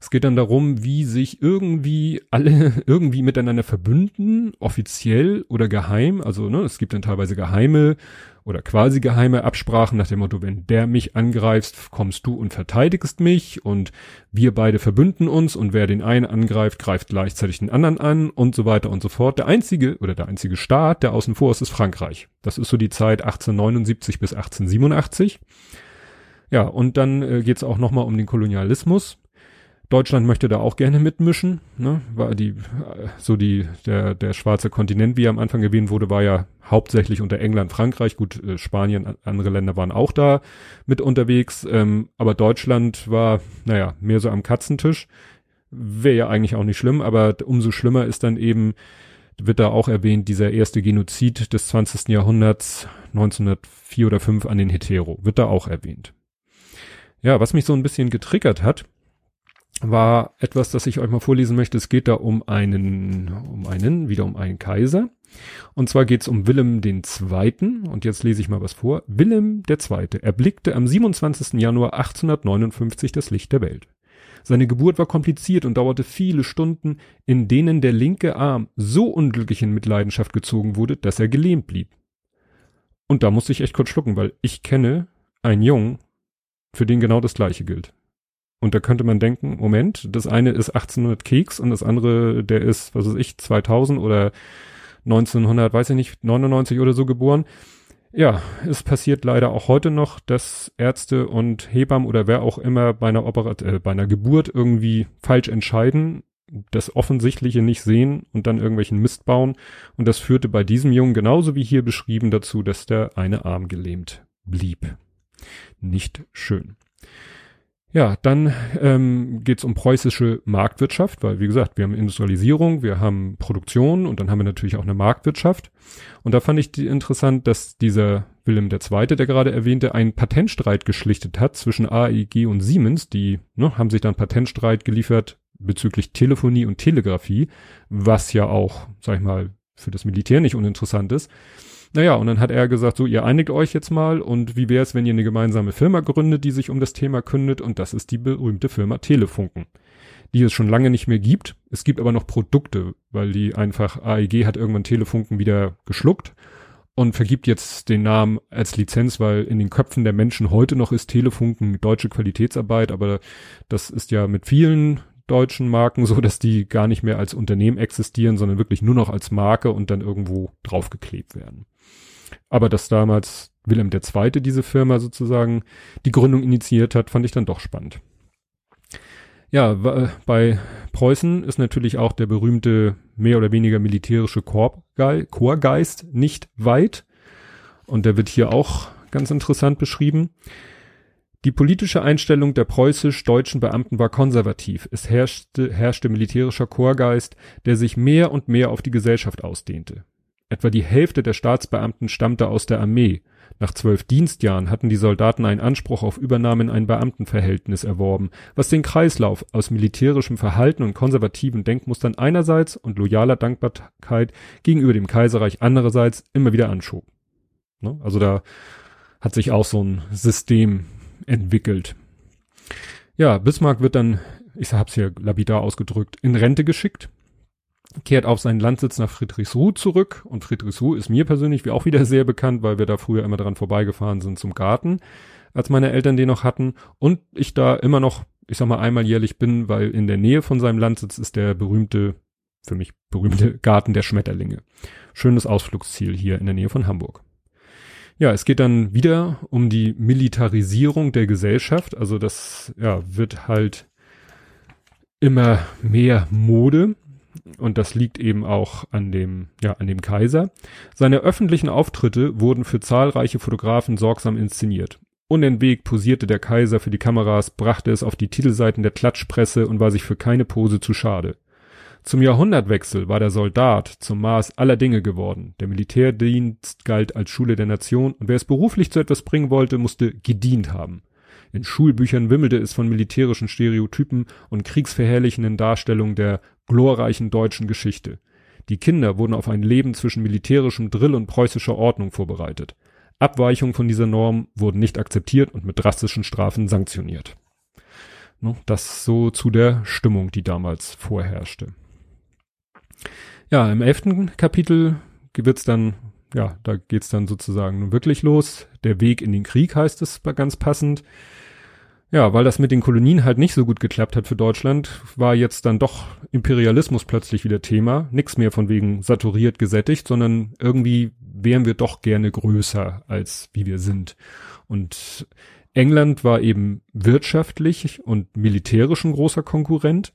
Es geht dann darum, wie sich irgendwie alle <laughs> irgendwie miteinander verbünden, offiziell oder geheim. Also ne, es gibt dann teilweise geheime oder quasi geheime Absprachen nach dem Motto, wenn der mich angreifst, kommst du und verteidigst mich und wir beide verbünden uns und wer den einen angreift, greift gleichzeitig den anderen an und so weiter und so fort. Der einzige oder der einzige Staat, der außen vor ist, ist Frankreich. Das ist so die Zeit 1879 bis 1887. Ja, und dann äh, geht es auch nochmal um den Kolonialismus. Deutschland möchte da auch gerne mitmischen, ne? War die, so die, der, der schwarze Kontinent, wie er am Anfang erwähnt wurde, war ja hauptsächlich unter England, Frankreich, gut, äh, Spanien, andere Länder waren auch da mit unterwegs, ähm, aber Deutschland war, naja, mehr so am Katzentisch. Wäre ja eigentlich auch nicht schlimm, aber umso schlimmer ist dann eben, wird da auch erwähnt, dieser erste Genozid des 20. Jahrhunderts, 1904 oder 5 an den Hetero, wird da auch erwähnt. Ja, was mich so ein bisschen getriggert hat, war etwas, das ich euch mal vorlesen möchte. Es geht da um einen, um einen, wieder um einen Kaiser. Und zwar geht es um Willem den Zweiten. Und jetzt lese ich mal was vor. Willem der Zweite erblickte am 27. Januar 1859 das Licht der Welt. Seine Geburt war kompliziert und dauerte viele Stunden, in denen der linke Arm so unglücklich in Mitleidenschaft gezogen wurde, dass er gelähmt blieb. Und da musste ich echt kurz schlucken, weil ich kenne einen Jungen, für den genau das gleiche gilt. Und da könnte man denken, Moment, das eine ist 1800 Keks und das andere, der ist, was weiß ich, 2000 oder 1900, weiß ich nicht, 99 oder so geboren. Ja, es passiert leider auch heute noch, dass Ärzte und Hebammen oder wer auch immer bei einer Operat äh, bei einer Geburt irgendwie falsch entscheiden, das Offensichtliche nicht sehen und dann irgendwelchen Mist bauen. Und das führte bei diesem Jungen genauso wie hier beschrieben dazu, dass der eine Arm gelähmt blieb. Nicht schön. Ja, dann ähm, geht es um preußische Marktwirtschaft, weil wie gesagt, wir haben Industrialisierung, wir haben Produktion und dann haben wir natürlich auch eine Marktwirtschaft. Und da fand ich die interessant, dass dieser Wilhelm II., der gerade erwähnte, einen Patentstreit geschlichtet hat zwischen AEG und Siemens. Die ne, haben sich dann Patentstreit geliefert bezüglich Telefonie und Telegrafie, was ja auch, sag ich mal, für das Militär nicht uninteressant ist. Naja, und dann hat er gesagt, so, ihr einigt euch jetzt mal und wie wäre es, wenn ihr eine gemeinsame Firma gründet, die sich um das Thema kündet und das ist die berühmte Firma Telefunken, die es schon lange nicht mehr gibt. Es gibt aber noch Produkte, weil die einfach AEG hat irgendwann Telefunken wieder geschluckt und vergibt jetzt den Namen als Lizenz, weil in den Köpfen der Menschen heute noch ist Telefunken deutsche Qualitätsarbeit, aber das ist ja mit vielen deutschen Marken so, dass die gar nicht mehr als Unternehmen existieren, sondern wirklich nur noch als Marke und dann irgendwo draufgeklebt werden. Aber dass damals Wilhelm II. diese Firma sozusagen die Gründung initiiert hat, fand ich dann doch spannend. Ja, bei Preußen ist natürlich auch der berühmte mehr oder weniger militärische Chorgeist nicht weit. Und der wird hier auch ganz interessant beschrieben. Die politische Einstellung der preußisch-deutschen Beamten war konservativ. Es herrschte, herrschte militärischer Chorgeist, der sich mehr und mehr auf die Gesellschaft ausdehnte. Etwa die Hälfte der Staatsbeamten stammte aus der Armee. Nach zwölf Dienstjahren hatten die Soldaten einen Anspruch auf Übernahme in ein Beamtenverhältnis erworben, was den Kreislauf aus militärischem Verhalten und konservativen Denkmustern einerseits und loyaler Dankbarkeit gegenüber dem Kaiserreich andererseits immer wieder anschob. Ne? Also da hat sich auch so ein System entwickelt. Ja, Bismarck wird dann, ich hab's hier lapidar ausgedrückt, in Rente geschickt kehrt auf seinen Landsitz nach Friedrichsruh zurück und Friedrichsruh ist mir persönlich wie auch wieder sehr bekannt, weil wir da früher immer dran vorbeigefahren sind zum Garten, als meine Eltern den noch hatten und ich da immer noch, ich sag mal einmal jährlich bin, weil in der Nähe von seinem Landsitz ist der berühmte, für mich berühmte Garten der Schmetterlinge. Schönes Ausflugsziel hier in der Nähe von Hamburg. Ja, es geht dann wieder um die Militarisierung der Gesellschaft, also das ja, wird halt immer mehr Mode und das liegt eben auch an dem, ja, an dem Kaiser. Seine öffentlichen Auftritte wurden für zahlreiche Fotografen sorgsam inszeniert. Unentwegt posierte der Kaiser für die Kameras, brachte es auf die Titelseiten der Klatschpresse und war sich für keine Pose zu schade. Zum Jahrhundertwechsel war der Soldat zum Maß aller Dinge geworden. Der Militärdienst galt als Schule der Nation und wer es beruflich zu etwas bringen wollte, musste gedient haben. In Schulbüchern wimmelte es von militärischen Stereotypen und kriegsverherrlichenden Darstellungen der glorreichen deutschen Geschichte. Die Kinder wurden auf ein Leben zwischen militärischem Drill und preußischer Ordnung vorbereitet. Abweichungen von dieser Norm wurden nicht akzeptiert und mit drastischen Strafen sanktioniert. Das so zu der Stimmung, die damals vorherrschte. Ja, im elften Kapitel wird's dann, ja, da geht's dann sozusagen wirklich los. Der Weg in den Krieg heißt es ganz passend. Ja, weil das mit den Kolonien halt nicht so gut geklappt hat für Deutschland, war jetzt dann doch Imperialismus plötzlich wieder Thema. Nix mehr von wegen saturiert, gesättigt, sondern irgendwie wären wir doch gerne größer, als wie wir sind. Und England war eben wirtschaftlich und militärisch ein großer Konkurrent.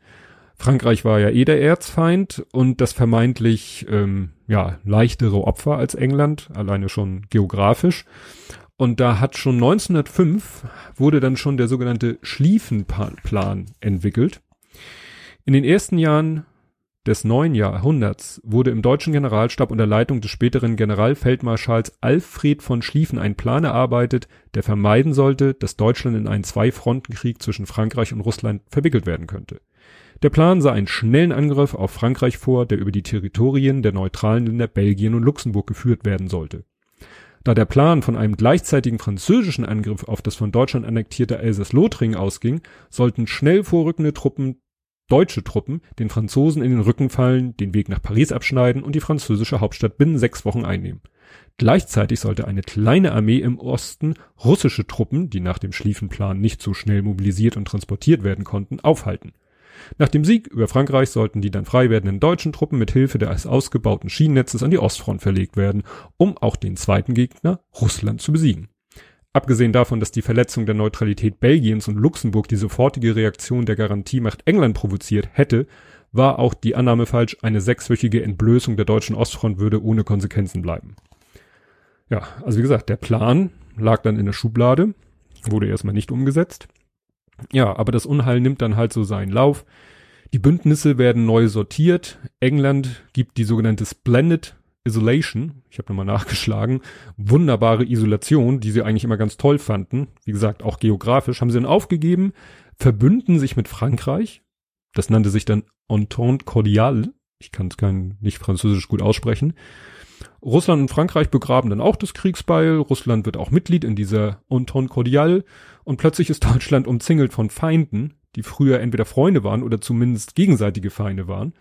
Frankreich war ja eh der Erzfeind und das vermeintlich ähm, ja leichtere Opfer als England, alleine schon geografisch. Und da hat schon 1905 wurde dann schon der sogenannte Schlieffenplan entwickelt. In den ersten Jahren des neuen Jahrhunderts wurde im deutschen Generalstab unter Leitung des späteren Generalfeldmarschalls Alfred von Schlieffen ein Plan erarbeitet, der vermeiden sollte, dass Deutschland in einen Zwei-Fronten-Krieg zwischen Frankreich und Russland verwickelt werden könnte. Der Plan sah einen schnellen Angriff auf Frankreich vor, der über die Territorien der neutralen Länder Belgien und Luxemburg geführt werden sollte. Da der Plan von einem gleichzeitigen französischen Angriff auf das von Deutschland annektierte Elsass-Lothringen ausging, sollten schnell vorrückende Truppen deutsche Truppen den Franzosen in den Rücken fallen, den Weg nach Paris abschneiden und die französische Hauptstadt binnen sechs Wochen einnehmen. Gleichzeitig sollte eine kleine Armee im Osten russische Truppen, die nach dem Schlieffenplan nicht so schnell mobilisiert und transportiert werden konnten, aufhalten. Nach dem Sieg über Frankreich sollten die dann frei werdenden deutschen Truppen mit Hilfe des ausgebauten Schienennetzes an die Ostfront verlegt werden, um auch den zweiten Gegner Russland zu besiegen. Abgesehen davon, dass die Verletzung der Neutralität Belgiens und Luxemburg die sofortige Reaktion der Garantiemacht England provoziert hätte, war auch die Annahme falsch, eine sechswöchige Entblößung der deutschen Ostfront würde ohne Konsequenzen bleiben. Ja, also wie gesagt, der Plan lag dann in der Schublade, wurde erstmal nicht umgesetzt. Ja, aber das Unheil nimmt dann halt so seinen Lauf. Die Bündnisse werden neu sortiert. England gibt die sogenannte Splendid Isolation, ich habe nochmal nachgeschlagen, wunderbare Isolation, die sie eigentlich immer ganz toll fanden, wie gesagt, auch geografisch, haben sie dann aufgegeben, verbünden sich mit Frankreich, das nannte sich dann Entente Cordiale, ich kann es kein nicht französisch gut aussprechen. Russland und Frankreich begraben dann auch das Kriegsbeil, Russland wird auch Mitglied in dieser Entente Cordiale und plötzlich ist Deutschland umzingelt von Feinden, die früher entweder Freunde waren oder zumindest gegenseitige Feinde waren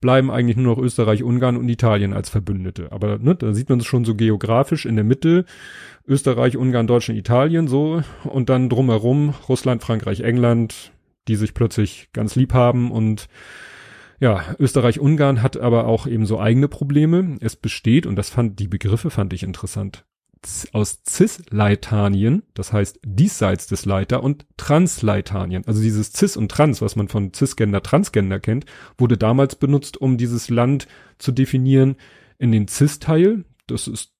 bleiben eigentlich nur noch Österreich, Ungarn und Italien als Verbündete. Aber ne, da sieht man es schon so geografisch in der Mitte. Österreich, Ungarn, Deutschland, Italien so und dann drumherum Russland, Frankreich, England, die sich plötzlich ganz lieb haben und ja, Österreich, Ungarn hat aber auch eben so eigene Probleme. Es besteht, und das fand, die Begriffe fand ich interessant aus Cis-Leitanien, das heißt diesseits des Leiter und Transleitanien. Also dieses Cis und Trans, was man von Cisgender, Transgender kennt, wurde damals benutzt, um dieses Land zu definieren in den Cis-Teil. Das ist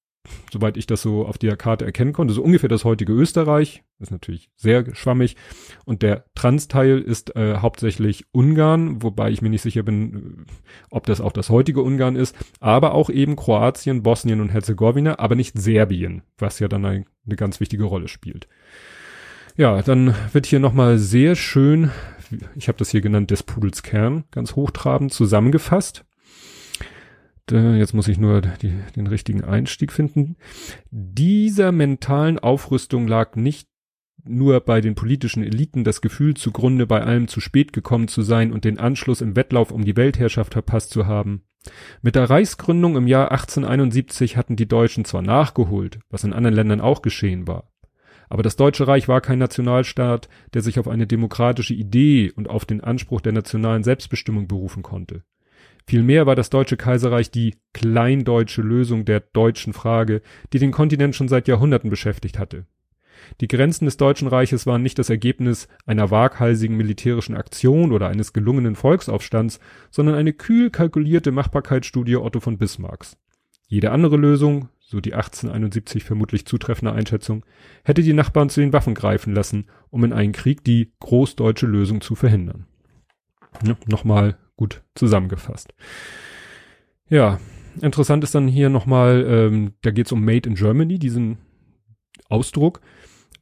soweit ich das so auf der Karte erkennen konnte, so ungefähr das heutige Österreich, ist natürlich sehr schwammig. Und der Trans-Teil ist äh, hauptsächlich Ungarn, wobei ich mir nicht sicher bin, äh, ob das auch das heutige Ungarn ist, aber auch eben Kroatien, Bosnien und Herzegowina, aber nicht Serbien, was ja dann eine, eine ganz wichtige Rolle spielt. Ja, dann wird hier nochmal sehr schön, ich habe das hier genannt, des Pudels Kern, ganz hochtrabend zusammengefasst jetzt muss ich nur die, den richtigen Einstieg finden. Dieser mentalen Aufrüstung lag nicht nur bei den politischen Eliten das Gefühl zugrunde, bei allem zu spät gekommen zu sein und den Anschluss im Wettlauf um die Weltherrschaft verpasst zu haben. Mit der Reichsgründung im Jahr 1871 hatten die Deutschen zwar nachgeholt, was in anderen Ländern auch geschehen war. Aber das Deutsche Reich war kein Nationalstaat, der sich auf eine demokratische Idee und auf den Anspruch der nationalen Selbstbestimmung berufen konnte. Vielmehr war das Deutsche Kaiserreich die kleindeutsche Lösung der deutschen Frage, die den Kontinent schon seit Jahrhunderten beschäftigt hatte. Die Grenzen des Deutschen Reiches waren nicht das Ergebnis einer waghalsigen militärischen Aktion oder eines gelungenen Volksaufstands, sondern eine kühl kalkulierte Machbarkeitsstudie Otto von Bismarcks. Jede andere Lösung, so die 1871 vermutlich zutreffende Einschätzung, hätte die Nachbarn zu den Waffen greifen lassen, um in einen Krieg die großdeutsche Lösung zu verhindern. Ja, Nochmal gut zusammengefasst. Ja, interessant ist dann hier nochmal, ähm, da geht es um Made in Germany, diesen Ausdruck.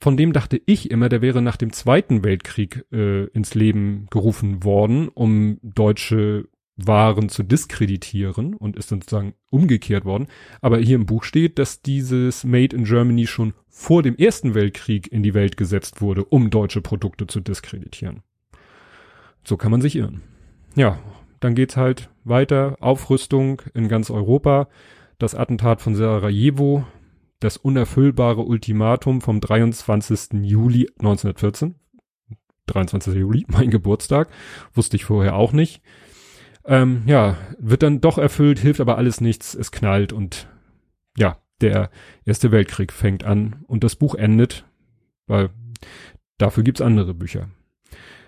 Von dem dachte ich immer, der wäre nach dem Zweiten Weltkrieg äh, ins Leben gerufen worden, um deutsche Waren zu diskreditieren und ist sozusagen umgekehrt worden. Aber hier im Buch steht, dass dieses Made in Germany schon vor dem Ersten Weltkrieg in die Welt gesetzt wurde, um deutsche Produkte zu diskreditieren. So kann man sich irren. Ja, dann geht's halt weiter. Aufrüstung in ganz Europa. Das Attentat von Sarajevo. Das unerfüllbare Ultimatum vom 23. Juli 1914. 23. Juli, <laughs> mein Geburtstag. Wusste ich vorher auch nicht. Ähm, ja, wird dann doch erfüllt, hilft aber alles nichts. Es knallt und ja, der Erste Weltkrieg fängt an und das Buch endet, weil dafür gibt's andere Bücher.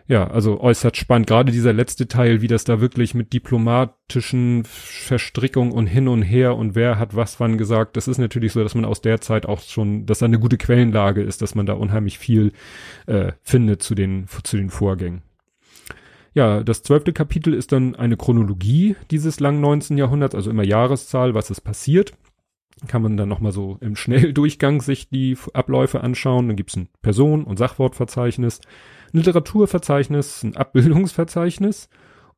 Ja, also äußerst spannend. Gerade dieser letzte Teil, wie das da wirklich mit diplomatischen Verstrickungen und hin und her und wer hat was wann gesagt. Das ist natürlich so, dass man aus der Zeit auch schon, dass da eine gute Quellenlage ist, dass man da unheimlich viel äh, findet zu den, zu den Vorgängen. Ja, das zwölfte Kapitel ist dann eine Chronologie dieses langen 19. Jahrhunderts, also immer Jahreszahl, was ist passiert. Kann man dann nochmal so im Schnelldurchgang sich die Abläufe anschauen. Dann gibt's ein Person- und Sachwortverzeichnis ein Literaturverzeichnis, ein Abbildungsverzeichnis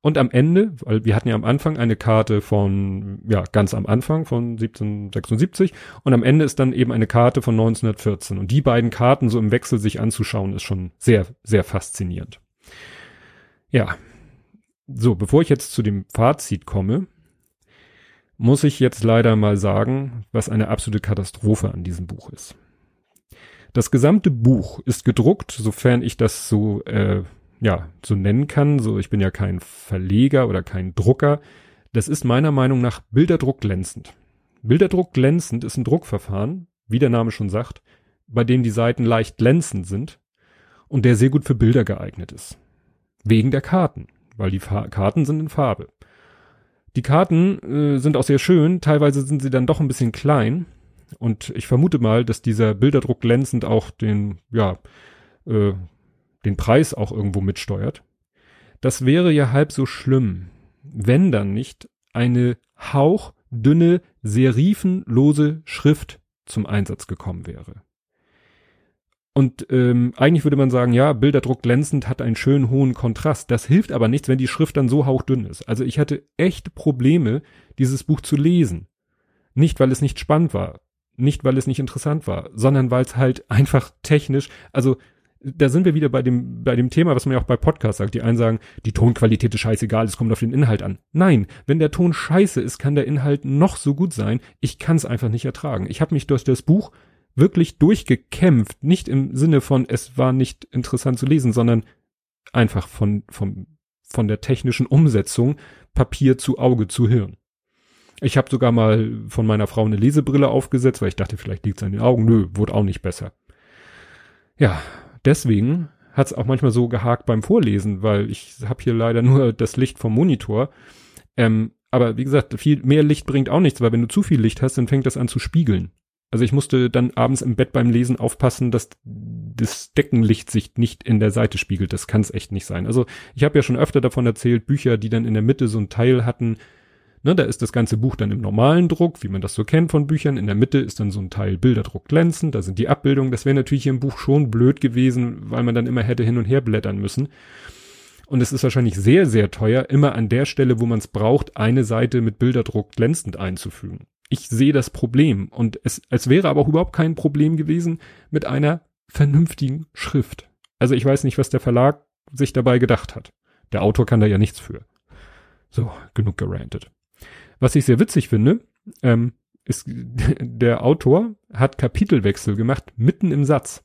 und am Ende, weil wir hatten ja am Anfang eine Karte von, ja, ganz am Anfang von 1776 und am Ende ist dann eben eine Karte von 1914 und die beiden Karten so im Wechsel sich anzuschauen ist schon sehr, sehr faszinierend. Ja. So, bevor ich jetzt zu dem Fazit komme, muss ich jetzt leider mal sagen, was eine absolute Katastrophe an diesem Buch ist. Das gesamte Buch ist gedruckt, sofern ich das so, äh, ja, so nennen kann. So, ich bin ja kein Verleger oder kein Drucker. Das ist meiner Meinung nach Bilderdruck glänzend. Bilderdruck glänzend ist ein Druckverfahren, wie der Name schon sagt, bei dem die Seiten leicht glänzend sind und der sehr gut für Bilder geeignet ist. Wegen der Karten, weil die Fa Karten sind in Farbe. Die Karten äh, sind auch sehr schön, teilweise sind sie dann doch ein bisschen klein, und ich vermute mal, dass dieser Bilderdruck glänzend auch den, ja, äh, den Preis auch irgendwo mitsteuert. Das wäre ja halb so schlimm, wenn dann nicht eine hauchdünne, serifenlose Schrift zum Einsatz gekommen wäre. Und ähm, eigentlich würde man sagen, ja, Bilderdruck glänzend hat einen schönen hohen Kontrast. Das hilft aber nichts, wenn die Schrift dann so hauchdünn ist. Also ich hatte echt Probleme, dieses Buch zu lesen. Nicht, weil es nicht spannend war, nicht, weil es nicht interessant war, sondern weil es halt einfach technisch, also da sind wir wieder bei dem, bei dem Thema, was man ja auch bei Podcasts sagt. Die einen sagen, die Tonqualität ist scheißegal, es kommt auf den Inhalt an. Nein, wenn der Ton scheiße ist, kann der Inhalt noch so gut sein. Ich kann es einfach nicht ertragen. Ich habe mich durch das Buch wirklich durchgekämpft. Nicht im Sinne von, es war nicht interessant zu lesen, sondern einfach von, von, von der technischen Umsetzung Papier zu Auge zu Hirn. Ich habe sogar mal von meiner Frau eine Lesebrille aufgesetzt, weil ich dachte, vielleicht liegt's an den Augen. Nö, wurde auch nicht besser. Ja, deswegen hat's auch manchmal so gehakt beim Vorlesen, weil ich habe hier leider nur das Licht vom Monitor. Ähm, aber wie gesagt, viel mehr Licht bringt auch nichts, weil wenn du zu viel Licht hast, dann fängt das an zu spiegeln. Also ich musste dann abends im Bett beim Lesen aufpassen, dass das Deckenlicht sich nicht in der Seite spiegelt. Das kann es echt nicht sein. Also ich habe ja schon öfter davon erzählt, Bücher, die dann in der Mitte so ein Teil hatten, Ne, da ist das ganze Buch dann im normalen Druck, wie man das so kennt von Büchern. In der Mitte ist dann so ein Teil Bilderdruck glänzend, da sind die Abbildungen. Das wäre natürlich hier im Buch schon blöd gewesen, weil man dann immer hätte hin und her blättern müssen. Und es ist wahrscheinlich sehr, sehr teuer, immer an der Stelle, wo man es braucht, eine Seite mit Bilderdruck glänzend einzufügen. Ich sehe das Problem und es, es wäre aber auch überhaupt kein Problem gewesen mit einer vernünftigen Schrift. Also ich weiß nicht, was der Verlag sich dabei gedacht hat. Der Autor kann da ja nichts für. So, genug gerantet. Was ich sehr witzig finde, ähm, ist, <laughs> der Autor hat Kapitelwechsel gemacht mitten im Satz.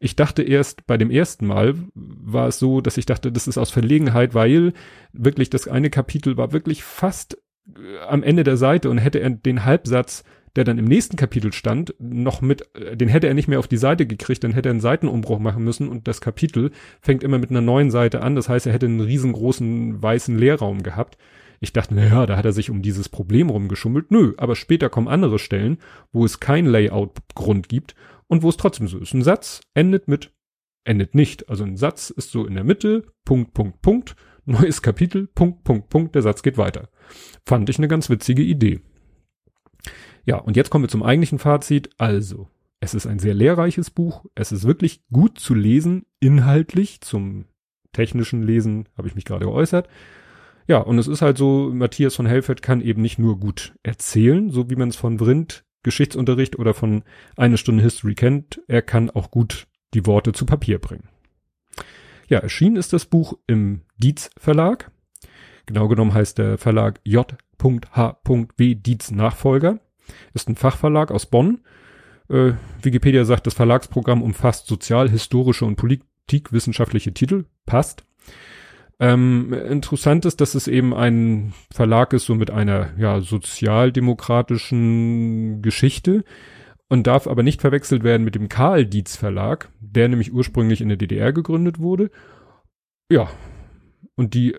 Ich dachte erst bei dem ersten Mal war es so, dass ich dachte, das ist aus Verlegenheit, weil wirklich das eine Kapitel war wirklich fast äh, am Ende der Seite und hätte er den Halbsatz, der dann im nächsten Kapitel stand, noch mit, äh, den hätte er nicht mehr auf die Seite gekriegt, dann hätte er einen Seitenumbruch machen müssen und das Kapitel fängt immer mit einer neuen Seite an. Das heißt, er hätte einen riesengroßen weißen Leerraum gehabt. Ich dachte, naja, da hat er sich um dieses Problem rumgeschummelt. Nö, aber später kommen andere Stellen, wo es kein Layout-Grund gibt und wo es trotzdem so ist. Ein Satz endet mit, endet nicht. Also ein Satz ist so in der Mitte, Punkt, Punkt, Punkt, neues Kapitel, Punkt, Punkt, Punkt, der Satz geht weiter. Fand ich eine ganz witzige Idee. Ja, und jetzt kommen wir zum eigentlichen Fazit. Also, es ist ein sehr lehrreiches Buch. Es ist wirklich gut zu lesen, inhaltlich. Zum technischen Lesen habe ich mich gerade geäußert. Ja, und es ist halt so, Matthias von Helfert kann eben nicht nur gut erzählen, so wie man es von Vrind Geschichtsunterricht oder von eine Stunde History kennt, er kann auch gut die Worte zu Papier bringen. Ja, erschienen ist das Buch im Dietz Verlag. Genau genommen heißt der Verlag J.H.W. Dietz Nachfolger. Ist ein Fachverlag aus Bonn. Äh, Wikipedia sagt, das Verlagsprogramm umfasst sozial, historische und politikwissenschaftliche Titel. Passt. Ähm, interessant ist, dass es eben ein Verlag ist, so mit einer ja, sozialdemokratischen Geschichte. und darf aber nicht verwechselt werden mit dem Karl Dietz Verlag, der nämlich ursprünglich in der DDR gegründet wurde. Ja, und die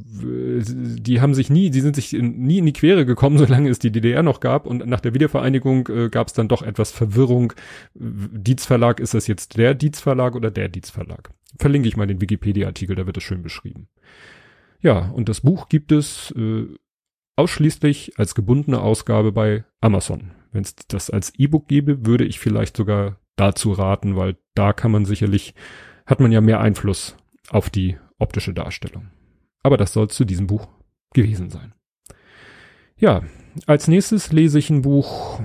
die haben sich nie, die sind sich in, nie in die Quere gekommen, <laughs> solange es die DDR noch gab und nach der Wiedervereinigung äh, gab es dann doch etwas Verwirrung. Dietz Verlag, ist das jetzt der Dietz Verlag oder der Dietz Verlag? Verlinke ich mal den Wikipedia-Artikel, da wird das schön beschrieben. Ja, und das Buch gibt es äh, ausschließlich als gebundene Ausgabe bei Amazon. Wenn es das als E-Book gäbe, würde ich vielleicht sogar dazu raten, weil da kann man sicherlich, hat man ja mehr Einfluss auf die optische Darstellung. Aber das soll zu diesem Buch gewesen sein. Ja, als nächstes lese ich ein Buch,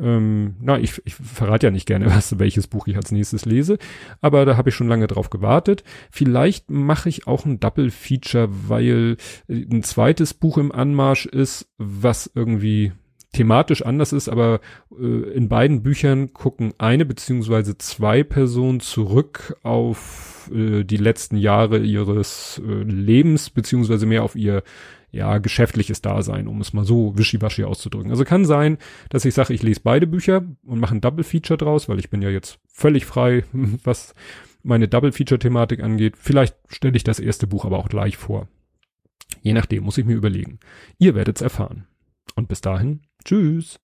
ähm, na, ich, ich verrate ja nicht gerne, <laughs> was, welches Buch ich als nächstes lese, aber da habe ich schon lange drauf gewartet. Vielleicht mache ich auch ein Double Feature, weil ein zweites Buch im Anmarsch ist, was irgendwie thematisch anders ist, aber äh, in beiden Büchern gucken eine beziehungsweise zwei Personen zurück auf äh, die letzten Jahre ihres äh, Lebens, beziehungsweise mehr auf ihr ja, geschäftliches Dasein, um es mal so wischiwaschi auszudrücken. Also kann sein, dass ich sage, ich lese beide Bücher und mache ein Double Feature draus, weil ich bin ja jetzt völlig frei, <laughs> was meine Double Feature Thematik angeht. Vielleicht stelle ich das erste Buch aber auch gleich vor. Je nachdem muss ich mir überlegen. Ihr werdet es erfahren. Und bis dahin, tschüss.